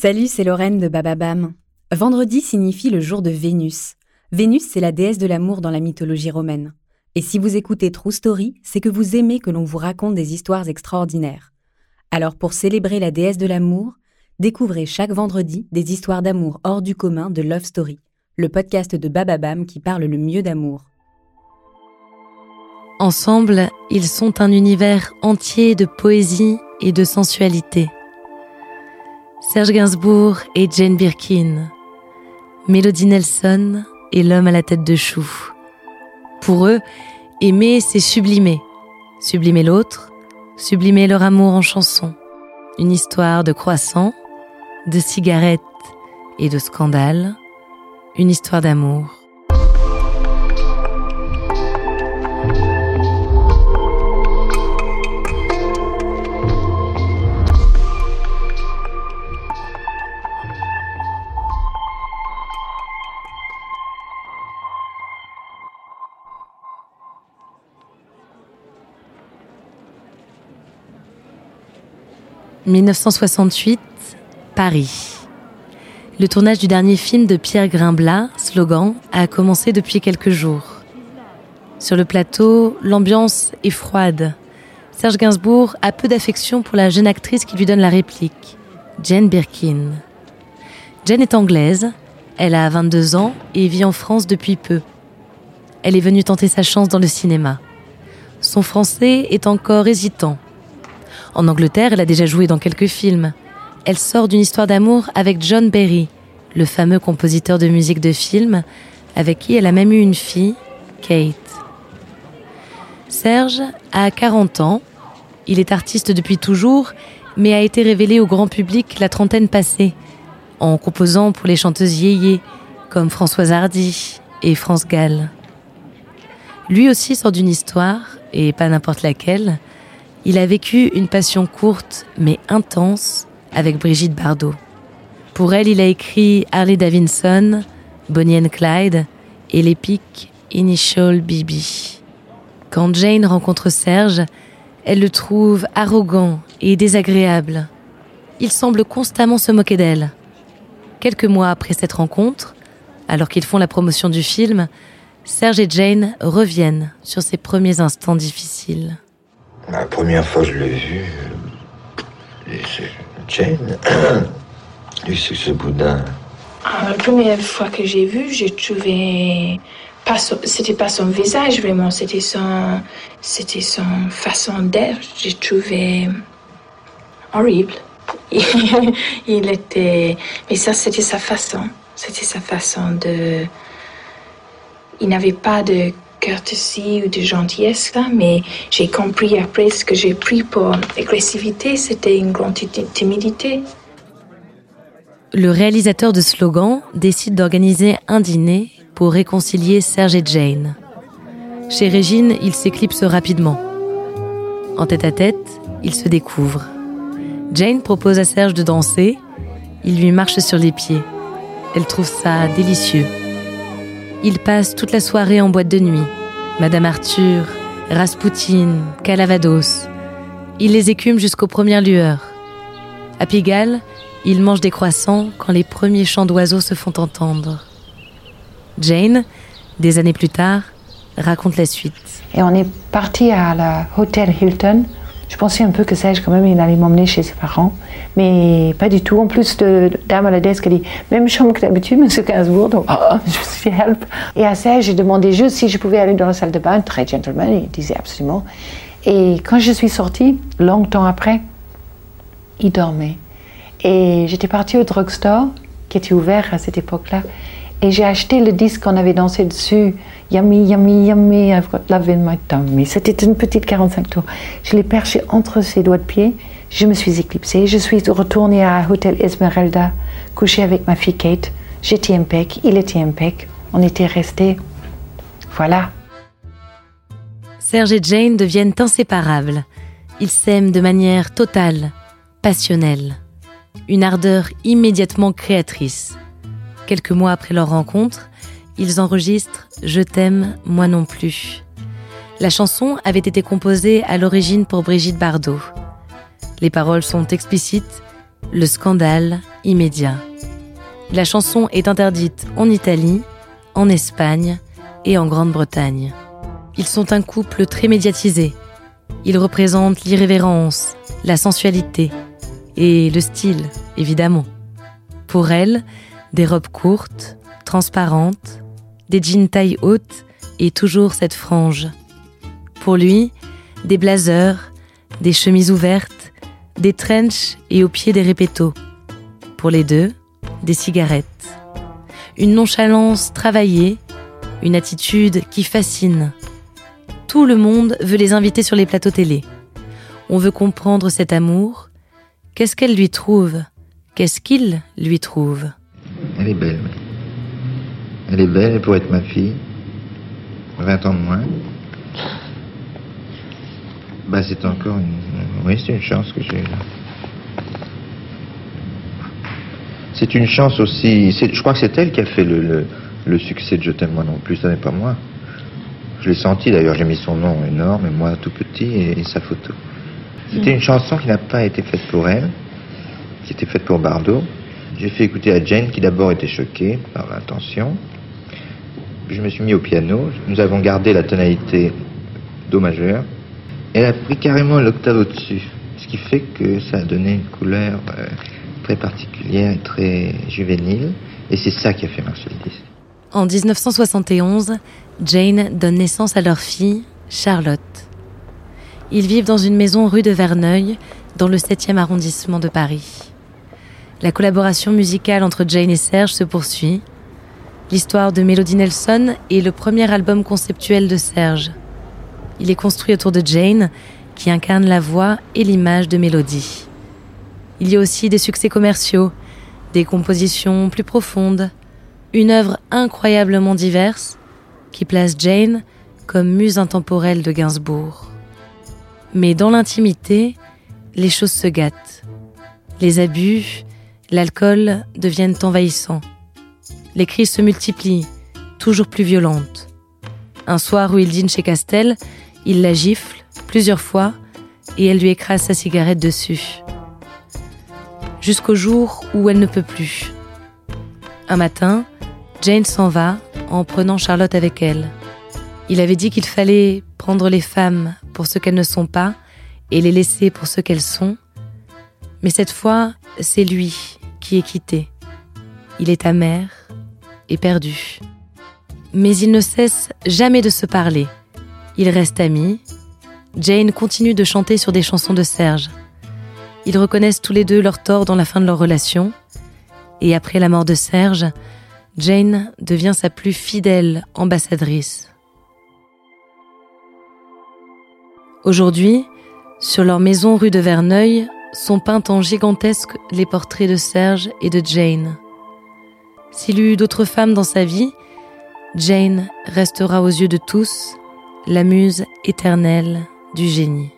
Salut, c'est Lorraine de Bababam. Vendredi signifie le jour de Vénus. Vénus, c'est la déesse de l'amour dans la mythologie romaine. Et si vous écoutez True Story, c'est que vous aimez que l'on vous raconte des histoires extraordinaires. Alors pour célébrer la déesse de l'amour, découvrez chaque vendredi des histoires d'amour hors du commun de Love Story, le podcast de Bababam qui parle le mieux d'amour. Ensemble, ils sont un univers entier de poésie et de sensualité. Serge Gainsbourg et Jane Birkin, Melody Nelson et l'homme à la tête de chou. Pour eux, aimer, c'est sublimer. Sublimer l'autre, sublimer leur amour en chanson. Une histoire de croissant, de cigarettes et de scandales. Une histoire d'amour. 1968, Paris. Le tournage du dernier film de Pierre Grimblat, Slogan, a commencé depuis quelques jours. Sur le plateau, l'ambiance est froide. Serge Gainsbourg a peu d'affection pour la jeune actrice qui lui donne la réplique, Jane Birkin. Jane est anglaise, elle a 22 ans et vit en France depuis peu. Elle est venue tenter sa chance dans le cinéma. Son français est encore hésitant en Angleterre, elle a déjà joué dans quelques films. Elle sort d'une histoire d'amour avec John Berry, le fameux compositeur de musique de film, avec qui elle a même eu une fille, Kate. Serge a 40 ans. Il est artiste depuis toujours, mais a été révélé au grand public la trentaine passée, en composant pour les chanteuses yéyé, comme Françoise Hardy et France Gall. Lui aussi sort d'une histoire, et pas n'importe laquelle, il a vécu une passion courte mais intense avec Brigitte Bardot. Pour elle, il a écrit Harley Davidson, Bonnie and Clyde et l'épique Initial BB. Quand Jane rencontre Serge, elle le trouve arrogant et désagréable. Il semble constamment se moquer d'elle. Quelques mois après cette rencontre, alors qu'ils font la promotion du film, Serge et Jane reviennent sur ces premiers instants difficiles. La première fois que je l'ai vu, c'est Jane. Et c'est ce boudin. La première fois que j'ai vu, j'ai trouvé c'était pas son visage vraiment, c'était son, c'était son façon d'être. J'ai trouvé horrible. Il était, mais ça c'était sa façon, c'était sa façon de. Il n'avait pas de courtoisie ou de gentillesse, mais j'ai compris après ce que j'ai pris pour agressivité, c'était une grande timidité. Le réalisateur de Slogan décide d'organiser un dîner pour réconcilier Serge et Jane. Chez Régine, il s'éclipse rapidement. En tête à tête, ils se découvrent. Jane propose à Serge de danser. Il lui marche sur les pieds. Elle trouve ça délicieux. Ils passent toute la soirée en boîte de nuit. Madame Arthur, Raspoutine, Calavados. Ils les écument jusqu'aux premières lueurs. À Pigalle, ils mangent des croissants quand les premiers chants d'oiseaux se font entendre. Jane, des années plus tard, raconte la suite. Et on est parti à l'hôtel Hilton je pensais un peu que Serge, quand même, il allait m'emmener chez ses parents, mais pas du tout. En plus, de, dame à la desk a dit même chambre que d'habitude, monsieur Gainsbourg, donc oh, je suis help. Et à Serge, j'ai demandé juste si je pouvais aller dans la salle de bain, très gentleman, il disait absolument. Et quand je suis sortie, longtemps après, il dormait. Et j'étais partie au drugstore, qui était ouvert à cette époque-là, et j'ai acheté le disque qu'on avait dansé dessus. Yummy, yummy, yummy, I've got love in my tummy. C'était une petite 45 tours. Je l'ai perché entre ses doigts de pied. Je me suis éclipsée. Je suis retournée à Hotel Esmeralda, couchée avec ma fille Kate. J'étais impec, il était impec. On était restés. Voilà. Serge et Jane deviennent inséparables. Ils s'aiment de manière totale, passionnelle. Une ardeur immédiatement créatrice. Quelques mois après leur rencontre, ils enregistrent Je t'aime, moi non plus. La chanson avait été composée à l'origine pour Brigitte Bardot. Les paroles sont explicites, le scandale immédiat. La chanson est interdite en Italie, en Espagne et en Grande-Bretagne. Ils sont un couple très médiatisé. Ils représentent l'irrévérence, la sensualité et le style, évidemment. Pour elle, des robes courtes, transparentes, des jeans taille haute et toujours cette frange. Pour lui, des blazers, des chemises ouvertes, des trenches et au pied des répétos. Pour les deux, des cigarettes. Une nonchalance travaillée, une attitude qui fascine. Tout le monde veut les inviter sur les plateaux télé. On veut comprendre cet amour. Qu'est-ce qu'elle lui trouve? Qu'est-ce qu'il lui trouve? Elle est belle. Elle est belle, elle pourrait être ma fille. 20 ans de moins. Bah, c'est encore une. Oui, c'est une chance que j'ai. C'est une chance aussi. Je crois que c'est elle qui a fait le, le, succès de Je t'aime moi non plus, ça n'est pas moi. Je l'ai senti d'ailleurs, j'ai mis son nom énorme et moi tout petit et, sa photo. C'était une chanson qui n'a pas été faite pour elle, qui était faite pour Bardot. J'ai fait écouter à Jane qui d'abord était choquée par l'intention. Je me suis mis au piano, nous avons gardé la tonalité Do majeur. Elle a pris carrément l'octave au-dessus, ce qui fait que ça a donné une couleur euh, très particulière et très juvénile. Et c'est ça qui a fait marcher le disque. En 1971, Jane donne naissance à leur fille, Charlotte. Ils vivent dans une maison rue de Verneuil, dans le 7e arrondissement de Paris. La collaboration musicale entre Jane et Serge se poursuit. L'histoire de Melody Nelson est le premier album conceptuel de Serge. Il est construit autour de Jane, qui incarne la voix et l'image de Mélodie. Il y a aussi des succès commerciaux, des compositions plus profondes, une œuvre incroyablement diverse qui place Jane comme muse intemporelle de Gainsbourg. Mais dans l'intimité, les choses se gâtent. Les abus, l'alcool deviennent envahissants. Les crises se multiplient, toujours plus violentes. Un soir où il dîne chez Castel, il la gifle plusieurs fois et elle lui écrase sa cigarette dessus. Jusqu'au jour où elle ne peut plus. Un matin, Jane s'en va en prenant Charlotte avec elle. Il avait dit qu'il fallait prendre les femmes pour ce qu'elles ne sont pas et les laisser pour ce qu'elles sont. Mais cette fois, c'est lui qui est quitté. Il est amer et perdu. Mais ils ne cessent jamais de se parler. Ils restent amis. Jane continue de chanter sur des chansons de Serge. Ils reconnaissent tous les deux leur tort dans la fin de leur relation. Et après la mort de Serge, Jane devient sa plus fidèle ambassadrice. Aujourd'hui, sur leur maison rue de Verneuil, sont peints en gigantesque les portraits de Serge et de Jane. S'il eut d'autres femmes dans sa vie, Jane restera aux yeux de tous la muse éternelle du génie.